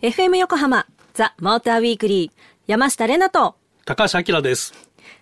FM 横浜ザ・モーターウィークリー山下れなと。高橋明です。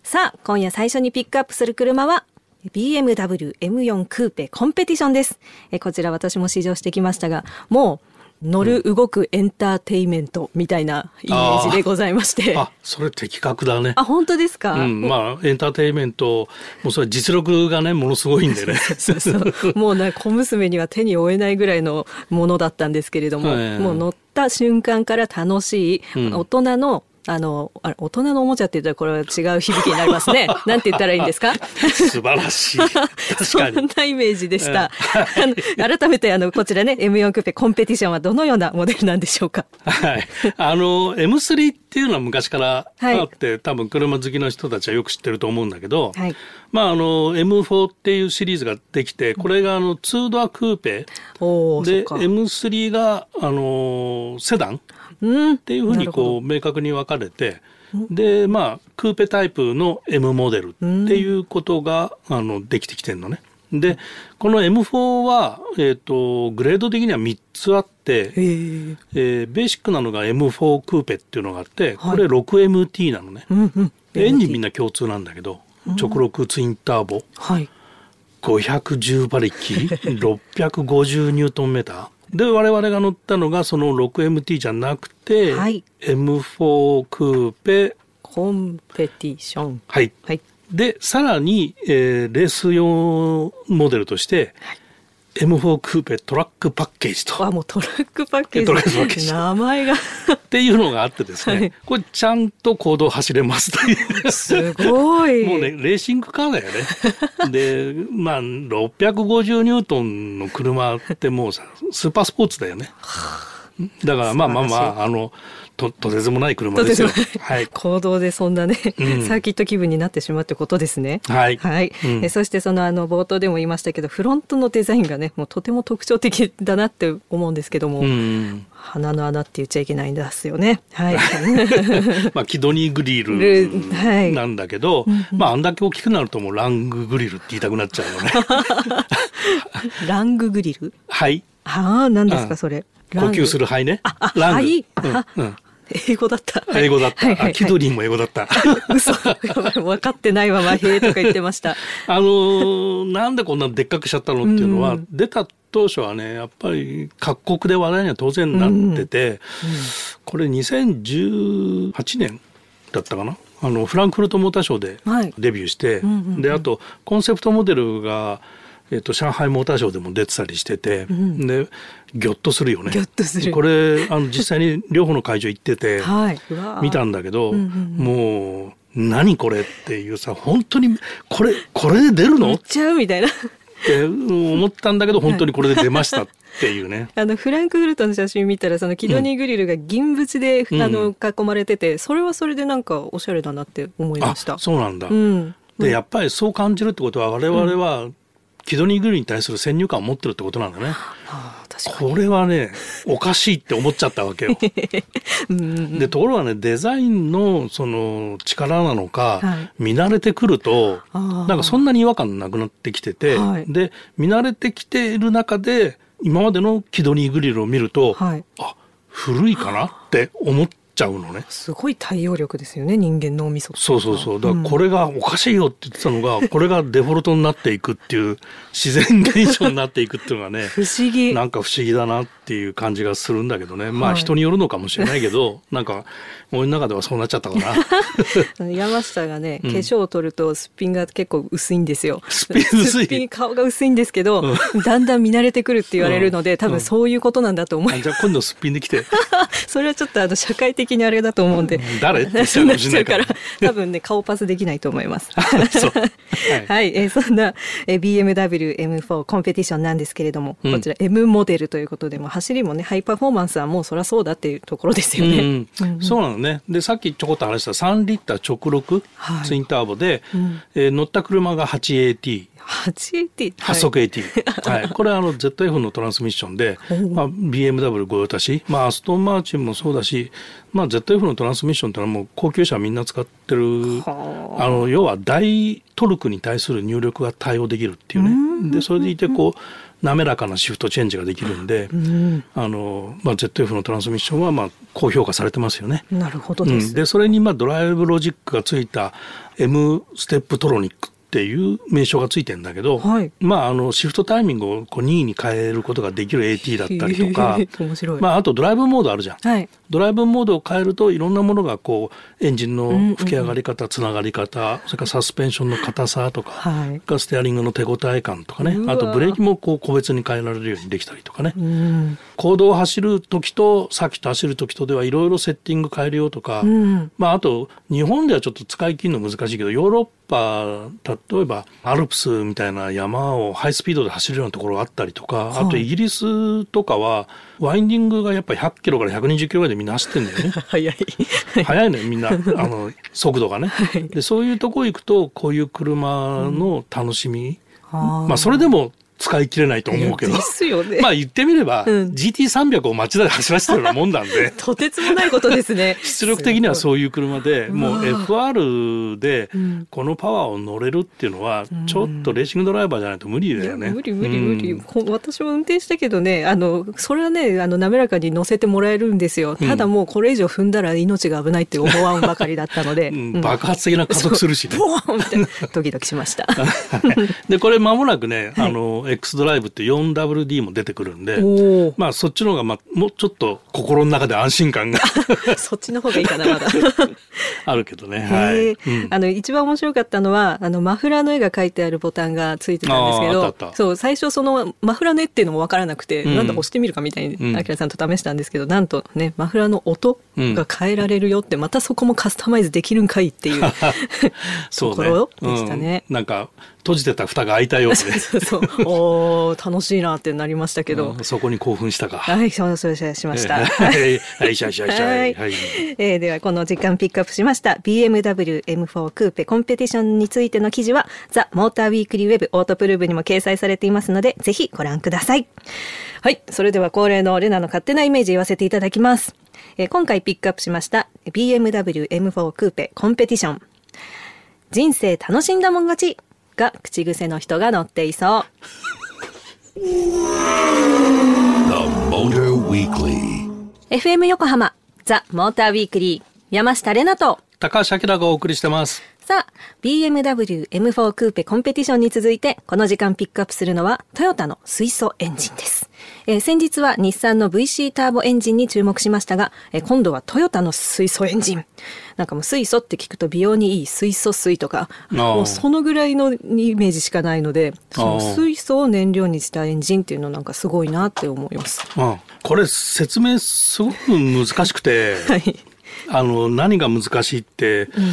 さあ今夜最初にピックアップする車は BMW M4 クーペコンペティションです。えこちら私も試乗してきましたがもう乗る動くエンターテイメントみたいなイメージでございまして。あそれ的確だね。あ本当ですか、うん、まあエンターテイメントもうそれ実力がねものすごいんでね。そうそうもうね小娘には手に負えないぐらいのものだったんですけれども、もう乗った瞬間から楽しい、大人のあのあ大人のおもちゃって言ったらこれは違う響きになりますね。なんて言ったらいいんですか？素晴らしい。確かに。そんなイメージでした。あの改めてあのこちらね M4 クーペコンペティションはどのようなモデルなんでしょうか？はい。あの M3 っていうのは昔からあって、はい、多分車好きの人たちはよく知ってると思うんだけど、はい、まああの M4 っていうシリーズができてこれがあの2ドアクーペで M3 があのセダン。っていうふうにこう明確に分かれてでまあクーペタイプの M モデルっていうことがあのできてきてるのね。でこの M4 は、えーと、グレード的には3つあって、え。ー、ベーシックなのが M4 クーペっていうのがあってこれ 6MT なのね、うんうん、エンジンみんな共通なんだけど直録ツインターボ、はい、510馬力 650ニュートンメーターで我々が乗ったのがその 6MT じゃなくて、はい、M4 クーペ。コンペティション。はい、はい、でさらに、えー、レース用モデルとして、はい M4 クーペトラックパッケージと。あ、もうトラックパッケージ。トラックパッケージ。名前がっていうのがあってですね、はい、これちゃんと行動走れますという。すごい。もうね、レーシングカーだよね。で、まあ、650ニュートンの車ってもうさ、スーパースポーツだよね。だからまあまあまあ、あの、ととてつもない車ですよ。はい、行動でそんなね、うん、サーキット気分になってしまうってことですね。はい。はい。うん、えそしてそのあの冒頭でも言いましたけど、フロントのデザインがね、もうとても特徴的だなって思うんですけども。うん鼻の穴って言っちゃいけないんですよね。はい。まあキドニーグリルなんだけど、はい、まああんだけ大きくなるともうランググリルって言いたくなっちゃうよね。ランググリル？はい。ああ、何ですかそれ。呼吸する肺ね。あ、ラング。うん、うん英語だった。英語だった。はいはいはい、キドリンも英語だった。嘘。分かってないまま、へえとか言ってました。あのー、なんでこんなでっかくしちゃったのっていうのは、うん、出た当初はね、やっぱり各国で話題には当然なってて、うんうん、これ2018年だったかな？あのフランクフルトモーターショーでデビューして、はいうんうんうん、であとコンセプトモデルがえーと、上海モーターショーでも出てたりしてて、うん、でぎょっとするよね。これあの実際に両方の会場行ってて、はい、見たんだけど、うんうんうん、もう何これっていうさ本当にこれこれで出るの？っちゃうみたいな。って思ったんだけど本当にこれで出ましたっていうね。あのフランクフルトの写真見たらそのキドニーグリルが銀縁で、うん、あの囲まれてて、それはそれでなんかおしゃれだなって思いました。そうなんだ。うん、でやっぱりそう感じるってことは我々はキドニーグリルに対する先入観を持ってるってことなんだね。これはねおかしいって思っちゃったわけよ。でところがねデザインのその力なのか、はい、見慣れてくるとなんかそんなに違和感なくなってきてて、はい、で見慣れてきている中で今までのキドニーグリルを見ると、はい、あ古いかなって思っちゃうのね。すごい対応力ですよね人間脳みそそうそうそう。だからこれがおかしいよって言ってたのが、うん、これがデフォルトになっていくっていう自然現象になっていくっていうのがね 不思議。なんか不思議だなっていう感じがするんだけどね、まあ人によるのかもしれないけど なんか俺の中ではそうなっちゃったかな。山下がね、化粧を取るとすっぴんが結構薄いんですよ。すっぴん薄い？顔が薄いんですけど、うん、だんだん見慣れてくるって言われるので、多分そういうことなんだと思います、じゃあ今度すっぴんできて。それはちょっとあの社会的にあれだと思うんで、誰？って言っちゃうから。多分ね顔パスできないと思います。はい、はい、えー、そんな、えー、BMW M4 コンペティションなんですけれども、うん、こちら M モデルということでも走りもねハイパフォーマンスはもうそりゃそうだっていうところですよね、そうなのね。でさっきちょこっと話した3リッター直録、はい、ツインターボで、うん、えー、乗った車が 8AT。8AT、発速 AT、はい、これはあの ZF のトランスミッションで、まあ、BMW 御用達、まあ、アストンマーチンもそうだし、まあ、ZF のトランスミッションってのはもう高級車みんな使ってるあ。の要は大トルクに対する入力が対応できるっていうね。でそれでいてこう滑らかなシフトチェンジができるんで、うん、あのまあ、ZF のトランスミッションはまあ高評価されてますよね。なるほどです、うん、でそれにまあドライブロジックがついた M ステップトロニックっていう名称がついてんだけど、はい、まああのシフトタイミングをこう2位に変えることができる AT だったりとかまあ、あとドライブモードあるじゃん、はい、ドライブモードを変えるといろんなものがこうエンジンの吹き上がり方、つながり方それからサスペンションの硬さとか、はい、ステアリングの手応え感とかね。あとブレーキもこう個別に変えられるようにできたりとかね、公道を走る時とサーキット走る時とではいろいろセッティング変えるよとか、まあ、あと日本ではちょっと使い切るの難しいけどヨーロッパ例えばアルプスみたいな山をハイスピードで走るようなところがあったりとか、あとイギリスとかはワインディングがやっぱり100キロから120キロぐらいでみんな走ってんだよね。早い。早いねみんなあの速度がね、はい、で。そういうとこ行くとこういう車の楽しみ、うん、まあそれでも使い切れないと思うけど。ですよね。まあ言ってみれば、うん、GT300 を街で走らせてるようなもんなんで。とてつもないことですね。出力的にはそういう車で、もう FR でこのパワーを乗れるっていうのは、ちょっとレーシングドライバーじゃないと無理だよね。無理無理無理、うん、私も運転したけどね、あの、それはね、あの、滑らかに乗せてもらえるんですよ。ただもうこれ以上踏んだら命が危ないって思わんばかりだったので。爆発的な加速するしね。ボーンドキドキしました。で、これ間もなくね、あの、X ドライブって 4WD も出てくるんで、まあそっちの方がまあもうちょっと心の中で安心感が そっちの方がいいかなまだ。あるけどね。はい。うん、あの一番面白かったのはあのマフラーの絵が描いてあるボタンがついてたんですけど、そう最初そのマフラーの絵っていうのもわからなくて、うん、なんだ押してみるかみたいにあきらさんと試したんですけど、なんとねマフラーの音が変えられるよって、またそこもカスタマイズできるんかいっていう ところでしたね。なんか閉じてた蓋が開いたようで。そうそうお楽しいなってなりましたけど、そこに興奮したか。はいそうそうしました、はいしゃしゃしゃはい、はい、えー、ではこの時間ピックアップしました。BMW M4 クーペコンペティションについての記事はザ・モーターウィークリーウェブオートプルーブにも掲載されていますのでぜひご覧ください。はいそれでは恒例のレナの勝手なイメージ言わせていただきます。えー、今回ピックアップしました BMW M4 クーペコンペティション。人生楽しんだもん勝ちが口癖の人が乗っていそう。FM 横浜ザ・モーターウィークリー山下れなと高橋明がお送りしてます。さあ、BMW M4 クーペコンペティションに続いて、この時間ピックアップするのは、トヨタの水素エンジンです。えー、先日は日産の VC ターボエンジンに注目しましたが、えー、今度はトヨタの水素エンジン。なんかもう水素って聞くと美容にいい水素水とか、もうそのぐらいのイメージしかないので、その水素を燃料にしたエンジンっていうのなんかすごいなって思います。これ説明すごく難しくて、はい、あの何が難しいって、うん、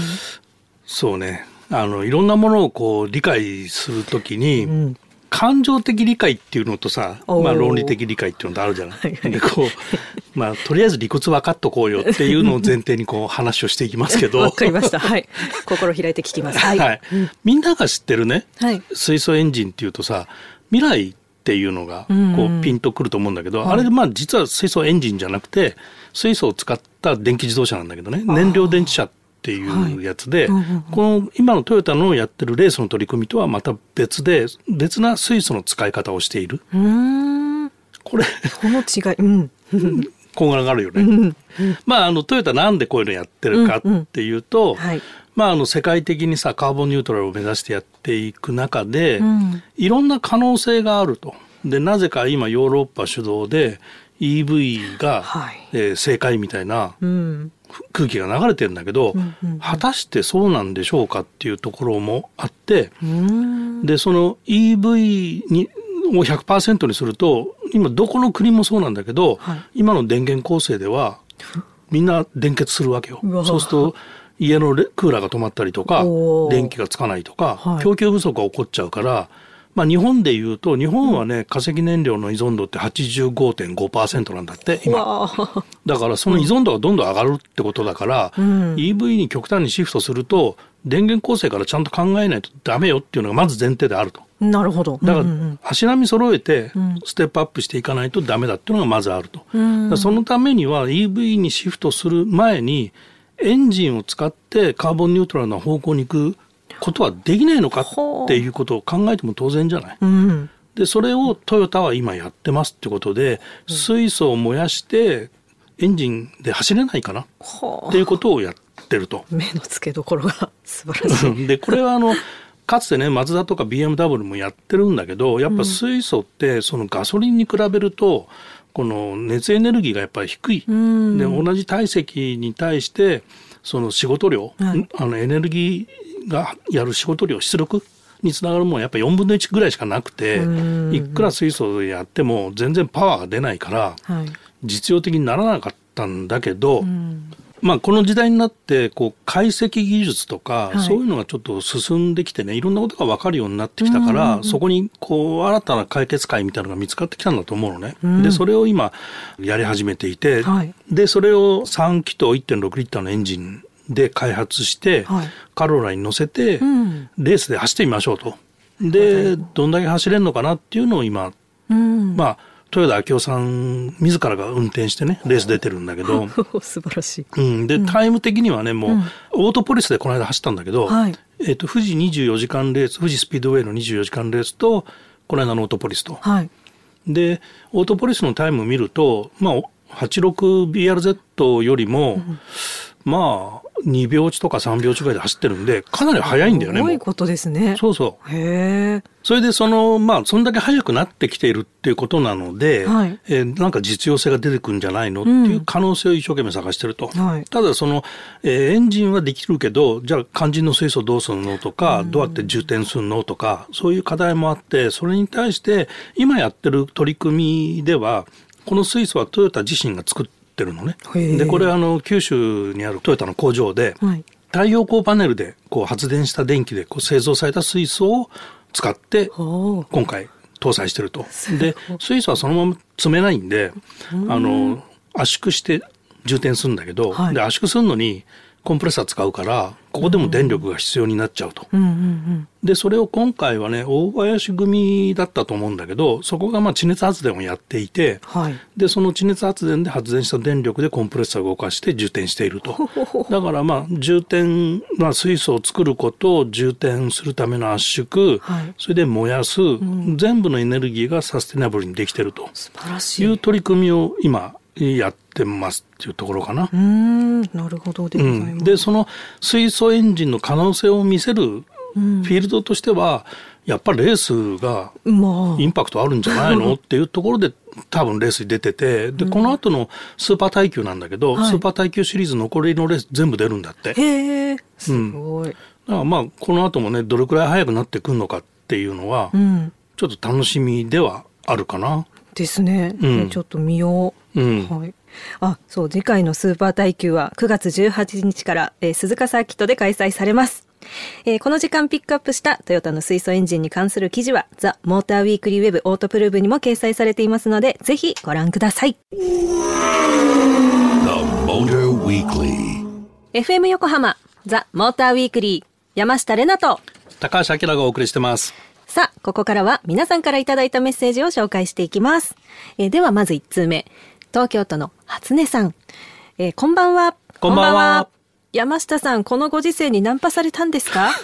そうね。あのいろんなものをこう理解するときに、うん、感情的理解っていうのとさ、まあ、論理的理解っていうのとあるじゃない。でこうまあ、とりあえず理屈分かっとこうよっていうのを前提にこう 話をしていきますけど。わかりました。はい。心開いて聞きます。はい、はい、みんなが知ってるね、はい、水素エンジンっていうとさ未来っていうのがこうピンとくると思うんだけど、うん、あれまあ実は水素エンジンじゃなくて水素を使った電気自動車なんだけどね。燃料電池車っていうやつで、はいうんうん、この今のトヨタのやってるレースの取り組みとはまた別で別な水素の使い方をしている。これこの違い、うん、こがあるよね。うん。まああのトヨタなんでこういうのやってるかっていうと、うんうん。はい、まああの世界的にさカーボンニュートラルを目指してやっていく中で、うん、いろんな可能性があると。でなぜか今ヨーロッパ主導で EV が、はい、えー、正解みたいな、うん空気が流れてるんだけど、果たしてそうなんでしょうかっていうところもあってでその EV にを100%にすると今どこの国もそうなんだけど、はい、今の電源構成ではみんな電結するわけよ。そうすると家のクーラーが止まったりとか電気がつかないとか、はい、供給不足が起こっちゃうからまあ、日本でいうと日本はね化石燃料の依存度って85.5%なんだって今。だからその依存度がどんどん上がるってことだから、うん、EV に極端にシフトすると電源構成からちゃんと考えないとダメよっていうのがまず前提であると。なるほど。だから、足並み揃えて、ステップアップしていかないとダメだっていうのがまずあると。うん、そのためには EV にシフトする前に、エンジンを使ってカーボンニュートラルな方向に行くことはできないのかっていうことを考えても当然じゃない？うん、でそれをトヨタは今やってますってことで、水素を燃やしてエンジンで走れないかな、っていうことをやってると。目の付けどころが 素晴らしい。でこれはあのかつてねマツダとか BMW もやってるんだけどやっぱ水素ってそのガソリンに比べるとこの熱エネルギーがやっぱり低い。で同じ体積に対してその仕事量、はい、あのエネルギーがやる仕事量出力につながるものはやっぱり4分の1ぐらいしかなくていくら水素でやっても全然パワーが出ないから、はい、実用的にならなかったんだけど、まあ、この時代になってこう解析技術とか、そういうのがちょっと進んできてねいろんなことが分かるようになってきたから、そこにこう新たな解決会みたいなのが見つかってきたんだと思うのね。うん、でそれを今やり始めていて、はい、でそれを3気筒1.6リッターのエンジンで開発して、はい、カロラに乗せて、レースで走ってみましょうと。でどんだけ走れるのかなっていうのを今、うん、まあ豊田明夫さん自らが運転してねレース出てるんだけど。素晴らしい、うん、で、タイム的にはねもう、うん、オートポリスでこの間走ったんだけど、はい、えーと、富士24時間レース富士スピードウェイの24時間レースとこの間のオートポリスと。はい、でオートポリスのタイムを見るとまあ 86BRZ よりも、うん、まあ2秒値とか3秒値ぐらいで走ってるんでかなり速いんだよね。すごいことですね。そうそう。へえ。それでそのまあそんだけ速くなってきているっていうことなので、はい、えー、なんか実用性が出てくるんじゃないのっていう可能性を一生懸命探してると。はい、ただその、えー、エンジンはできるけどじゃあ肝心の水素どうするのとか、うん、どうやって充填するのとかそういう課題もあってそれに対して今やってる取り組みではこの水素はトヨタ自身が作ってってるのね。でこれあの九州にあるトヨタの工場で、はい、太陽光パネルでこう発電した電気でこう製造された水素を使って今回搭載してると。で水素はそのまま積めないんであの圧縮して充填するんだけど、はい、で圧縮するのにコンプレッサー使うからここでも電力が必要になっちゃうと。うんうんうん、でそれを今回はね大林組だったと思うんだけどそこがまあ地熱発電をやっていて、はい、でその地熱発電で発電した電力でコンプレッサーを動かして充填していると。だからまあ充填、まあ、水素を作ることを充填するための圧縮、はい、それで燃やす、うん、全部のエネルギーがサステナブルにできてると。いう取り組みを今やってますっていうところかな。うんなるほどで、うん、でその水素エンジンの可能性を見せるフィールドとしては、やっぱりレースがインパクトあるんじゃないの？っていうところで多分レースに出ててでこの後のスーパー耐久なんだけど、スーパー耐久シリーズ残りのレース全部出るんだって。へえすごい、うん、だからまあこの後もねどれくらい速くなってくるのかっていうのは、うん、ちょっと楽しみではあるかな。ですね、うん、ちょっと見よう。うん、はいあそう次回のスーパー耐久は9月18日から、えー、鈴鹿サーキットで開催されます。えー、この時間ピックアップしたトヨタの水素エンジンに関する記事はザ・モーターウィークリーウェブオートプルーブにも掲載されていますのでぜひご覧ください。FM 横浜ザ・モーターウィークリー山下れなと高橋明がお送りしてます。さあ、ここからは皆さんからいただいたメッセージを紹介していきます。えー、ではまず1通目。東京都の初音さん、えー、こんばんは。こんばんは。山下さん、このご時世にナンパされたんですか？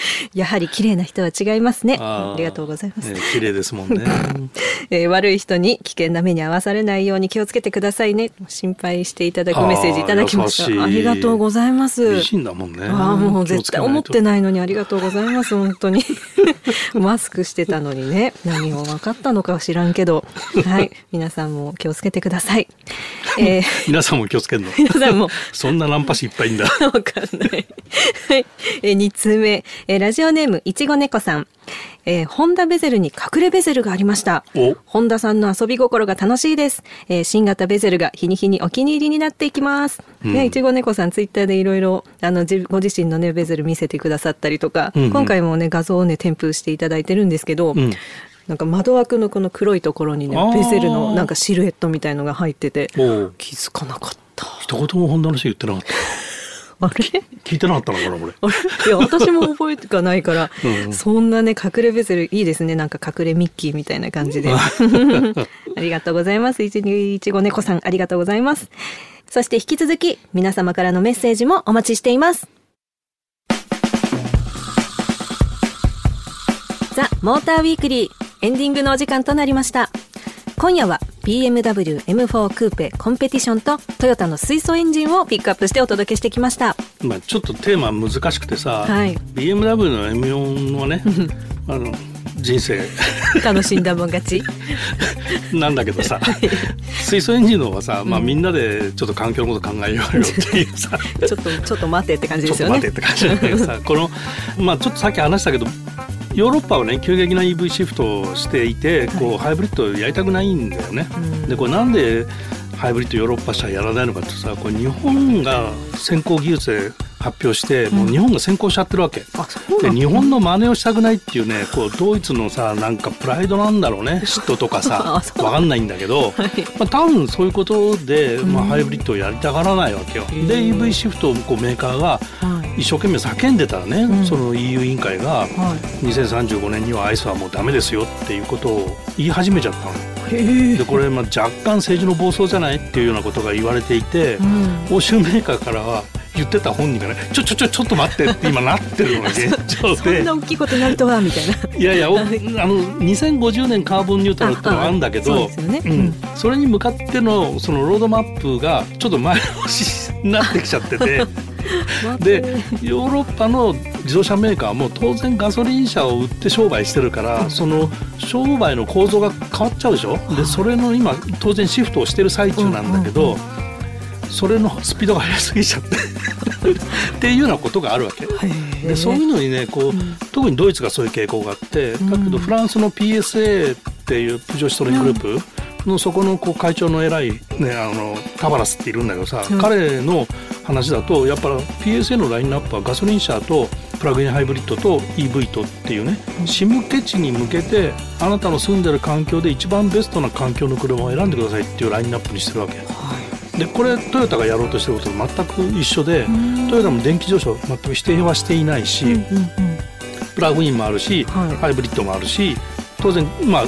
やはり綺麗な人は違いますね。ありがとうございます。ね、綺麗ですもんね、えー、悪い人に危険な目に遭わされないように気をつけてくださいね。心配していただくメッセージいただきました。ありがとうございます。美人だもんね。ああ、もう絶対思ってないのにありがとうございます。本当に。マスクしてたのにね、何を分かったのかは知らんけど、はい、皆さんも気をつけてください。えー、皆さんも気をつけるの。皆さんも。そんなナンパ師いっぱいいんだ。わかんない。はい。えー、2通目、えー、ラジオネームいちご猫さん。えー、ホンダベゼルに隠れベゼルがありました。本田さんの遊び心が楽しいです。えー、新型ベゼルが日に日にお気に入りになっていきます。うん、ね、いちご猫さんツイッターでいろいろあのご自身のねベゼル見せてくださったりとか、うんうん、今回もね画像をね添付していただいてるんですけど、うん、なんか窓枠のこの黒いところにねベゼルのなんかシルエットみたいのが入ってて気づかなかった。一言もホンダの人言ってなかった。あれ？聞いてなかったのかなこ れ。いや私も覚えてがないから うん、そんなね隠れベゼルいいですね。なんか隠れミッキーみたいな感じで。ありがとうございます。いちいちご猫さんありがとうございます。そして引き続き皆様からのメッセージもお待ちしています。ザ・モーターウィークリーエンディングのお時間となりました。今夜は BMW M4 クーペコンペティションとトヨタの水素エンジンをピックアップしてお届けしてきました。まあちょっとテーマ難しくてさ、はい、BMW の M4 はね あの人生。楽しんだもん勝ち。なんだけどさ、水素エンジンの方はさ、まあ、みんなでちょっと環境のこと考えようよっていうさ ちょっとちょっと待ってって感じですよね。ちょっと待ってって感じだけどさこのまあちょっとさっき話したけどヨーロッパはね急激な EV シフトをしていてこうハイブリッドやりたくないんだよね。でこれなんでハイブリッドヨーロッパ車やらないのかってさこれ日本が先行技術で発表して、もう日本が先行しちゃってるわけ、で日本の真似をしたくないっていうねこうドイツのさなんかプライドなんだろうね 嫉妬とかさ分かんないんだけど、はい、まあ、多分そういうことで、まあ、ハイブリッドをやりたがらないわけよ。で EV シフトをこうメーカーが一生懸命叫んでたらね、うん、その EU 委員会が2035年にはアイスはもうダメですよっていうことを言い始めちゃったの。でこれまあ若干政治の暴走じゃないっていうようなことが言われていて、うん、欧州メーカーからは言ってた本人がねちょちょちょちょっと待ってって今なってるのが 現状で。そんな大きいことになるとはみたいな。いやいやあの2050年カーボンニュートラルってのがあるんだけどそ,、ね。うん、それに向かってのそのロードマップがちょっと前倒しになってきちゃってて でヨーロッパの自動車メーカーも当然ガソリン車を売って商売してるから、その商売の構造が変わっちゃうでしょ？でそれの今当然シフトをしてる最中なんだけど、それのスピードが速すぎちゃって。っていうようなことがあるわけ。でそういうのにねこう、特にドイツがそういう傾向があってだけどフランスの PSA っていうプジョシトレングループ、のそこのこう会長の偉い、ね、あのタバラスっているんだけどさ、彼の話だとやっぱ PSA のラインナップはガソリン車とプラグインハイブリッドと EV とっていうねシムケ地に向けてあなたの住んでる環境で一番ベストな環境の車を選んでくださいっていうラインナップにしてるわけ。でこれトヨタがやろうとしてることと全く一緒でトヨタも電気自動車を全く否定はしていないし、プラグインもあるし、はい、ハイブリッドもあるし当然まあ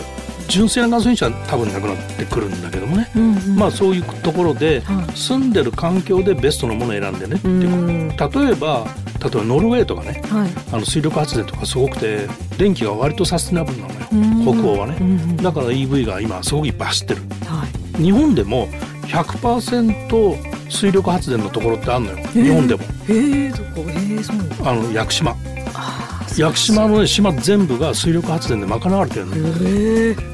純正なガソリン車は多分なくなってくるんだけどもね、うんうん、まあそういうところで、住んでる環境でベストなものを選んでねう。例えば例えばノルウェーとかね、はい、あの水力発電とかすごくて電気が割とサステナブルなのよ、北欧はね、だから EV が今すごくいっぱい走ってる、はい、日本でも100%水力発電のところってあるのよ、日本でも。えー、どこえー、そうあの屋久島屋久島の、ね、島全部が水力発電で賄われてるの。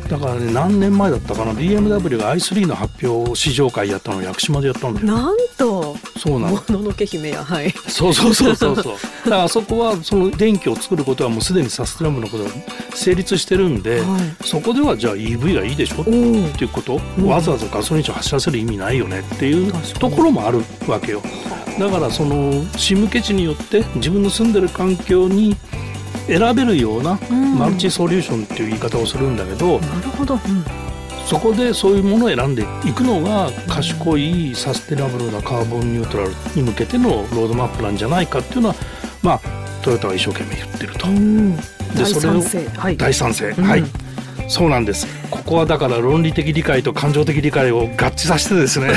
だからね何年前だったかな？BMW が i3 の発表試乗会やったのを屋久島でやったんだよ。なんと。そうなの。もののけ姫やはい。そうそうそうそうそう。だからあそこはその電気を作ることはもうすでにサステナブルのことが成立してるんで、はい、そこではじゃあ EV がいいでしょ？っていうこと、わざわざガソリン車走らせる意味ないよねっていうところもあるわけよ。だからそのシムケ地によって自分の住んでる環境に選べるようなマルチソリューションっていう言い方をするんだけど、なるほど、そこでそういうものを選んでいくのが賢いサステナブルなカーボンニュートラルに向けてのロードマップなんじゃないかっていうのはまあトヨタは一生懸命言ってると。でそれを大賛成、はい、そうなんです。ここはだから論理的理解と感情的理解を合致させてですね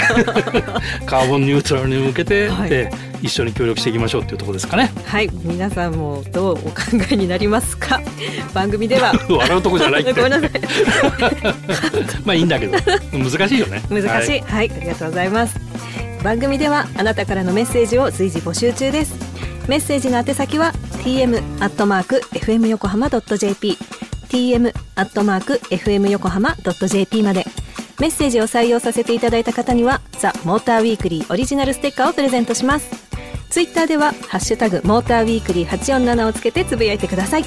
カーボンニュートラルに向けて、はい、一緒に協力していきましょうっていうところですかね。はい。皆さんもどうお考えになりますか？番組では。笑うとこじゃないごめんなさい。まあいいんだけど。難しいよね。難しい、はい、はい、ありがとうございます。番組ではあなたからのメッセージを随時募集中です。メッセージの宛先は tm アットマーク fm 横浜 .jp tm アットマーク fm 横浜 .jp まで。メッセージを採用させていただいた方にはザ・モーターウィークリーオリジナルステッカーをプレゼントします。ツイッターではハッシュタグモーターウィークリー847をつけてつぶやいてください。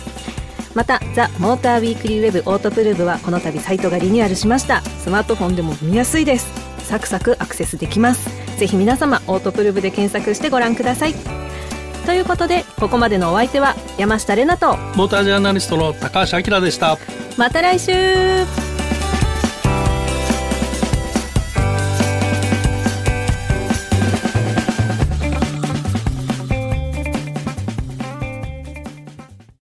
またザ・モーターウィークリーウェブオートプルーブはこの度サイトがリニューアルしました。スマートフォンでも見やすいです。サクサクアクセスできます。ぜひ皆様オートプルーブで検索してご覧ください。ということでここまでのお相手は山下れなとモータージャーナリストの高橋明でした。また来週